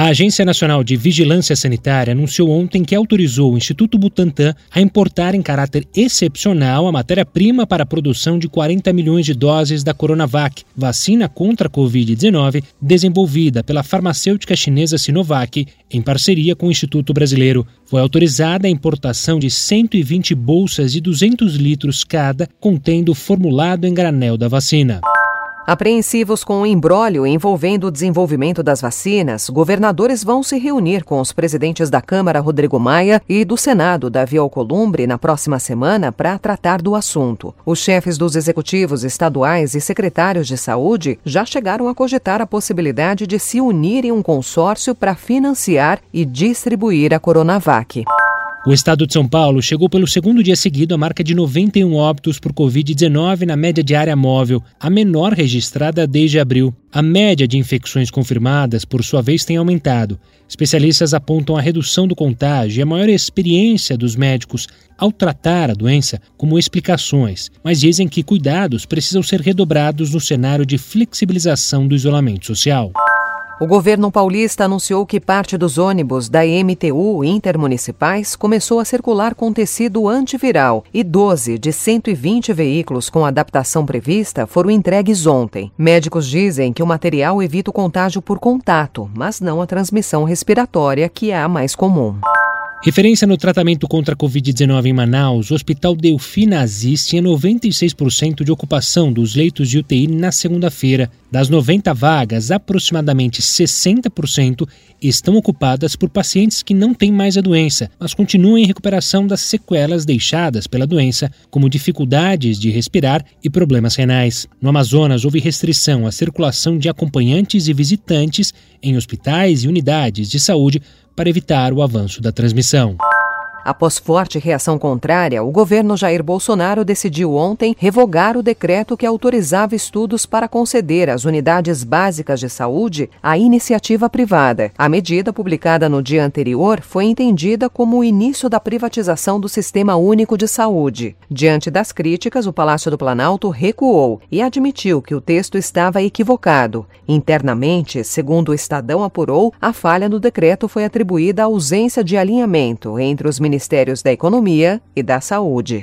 A Agência Nacional de Vigilância Sanitária anunciou ontem que autorizou o Instituto Butantan a importar em caráter excepcional a matéria-prima para a produção de 40 milhões de doses da Coronavac, vacina contra a Covid-19, desenvolvida pela farmacêutica chinesa Sinovac em parceria com o Instituto Brasileiro. Foi autorizada a importação de 120 bolsas de 200 litros cada, contendo o formulado em granel da vacina. Apreensivos com o embrólio envolvendo o desenvolvimento das vacinas, governadores vão se reunir com os presidentes da Câmara, Rodrigo Maia, e do Senado, Davi Alcolumbre, na próxima semana para tratar do assunto. Os chefes dos executivos estaduais e secretários de saúde já chegaram a cogitar a possibilidade de se unir em um consórcio para financiar e distribuir a Coronavac. O estado de São Paulo chegou pelo segundo dia seguido à marca de 91 óbitos por Covid-19 na média diária móvel, a menor registrada desde abril. A média de infecções confirmadas, por sua vez, tem aumentado. Especialistas apontam a redução do contágio e a maior experiência dos médicos ao tratar a doença como explicações, mas dizem que cuidados precisam ser redobrados no cenário de flexibilização do isolamento social. O governo paulista anunciou que parte dos ônibus da MTU intermunicipais começou a circular com tecido antiviral e 12 de 120 veículos com adaptação prevista foram entregues ontem. Médicos dizem que o material evita o contágio por contato, mas não a transmissão respiratória, que é a mais comum. Referência no tratamento contra a Covid-19 em Manaus, o Hospital Delfina Aziz tinha 96% de ocupação dos leitos de UTI na segunda-feira. Das 90 vagas, aproximadamente 60% estão ocupadas por pacientes que não têm mais a doença, mas continuam em recuperação das sequelas deixadas pela doença, como dificuldades de respirar e problemas renais. No Amazonas, houve restrição à circulação de acompanhantes e visitantes em hospitais e unidades de saúde para evitar o avanço da transmissão. Após forte reação contrária, o governo Jair Bolsonaro decidiu ontem revogar o decreto que autorizava estudos para conceder às unidades básicas de saúde a iniciativa privada. A medida, publicada no dia anterior, foi entendida como o início da privatização do Sistema Único de Saúde. Diante das críticas, o Palácio do Planalto recuou e admitiu que o texto estava equivocado. Internamente, segundo o Estadão apurou, a falha no decreto foi atribuída à ausência de alinhamento entre os Ministérios da Economia e da Saúde.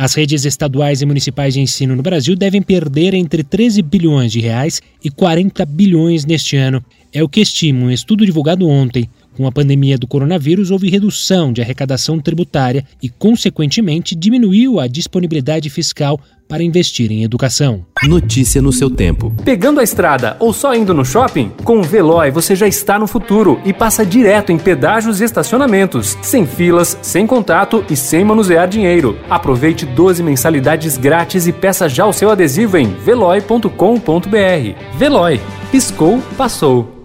As redes estaduais e municipais de ensino no Brasil devem perder entre 13 bilhões de reais e 40 bilhões neste ano. É o que estima um estudo divulgado ontem. Com a pandemia do coronavírus, houve redução de arrecadação tributária e, consequentemente, diminuiu a disponibilidade fiscal para investir em educação. Notícia no seu tempo. Pegando a estrada ou só indo no shopping? Com o Veloy você já está no futuro e passa direto em pedágios e estacionamentos, sem filas, sem contato e sem manusear dinheiro. Aproveite 12 mensalidades grátis e peça já o seu adesivo em veloy.com.br. Veloy. Piscou, passou.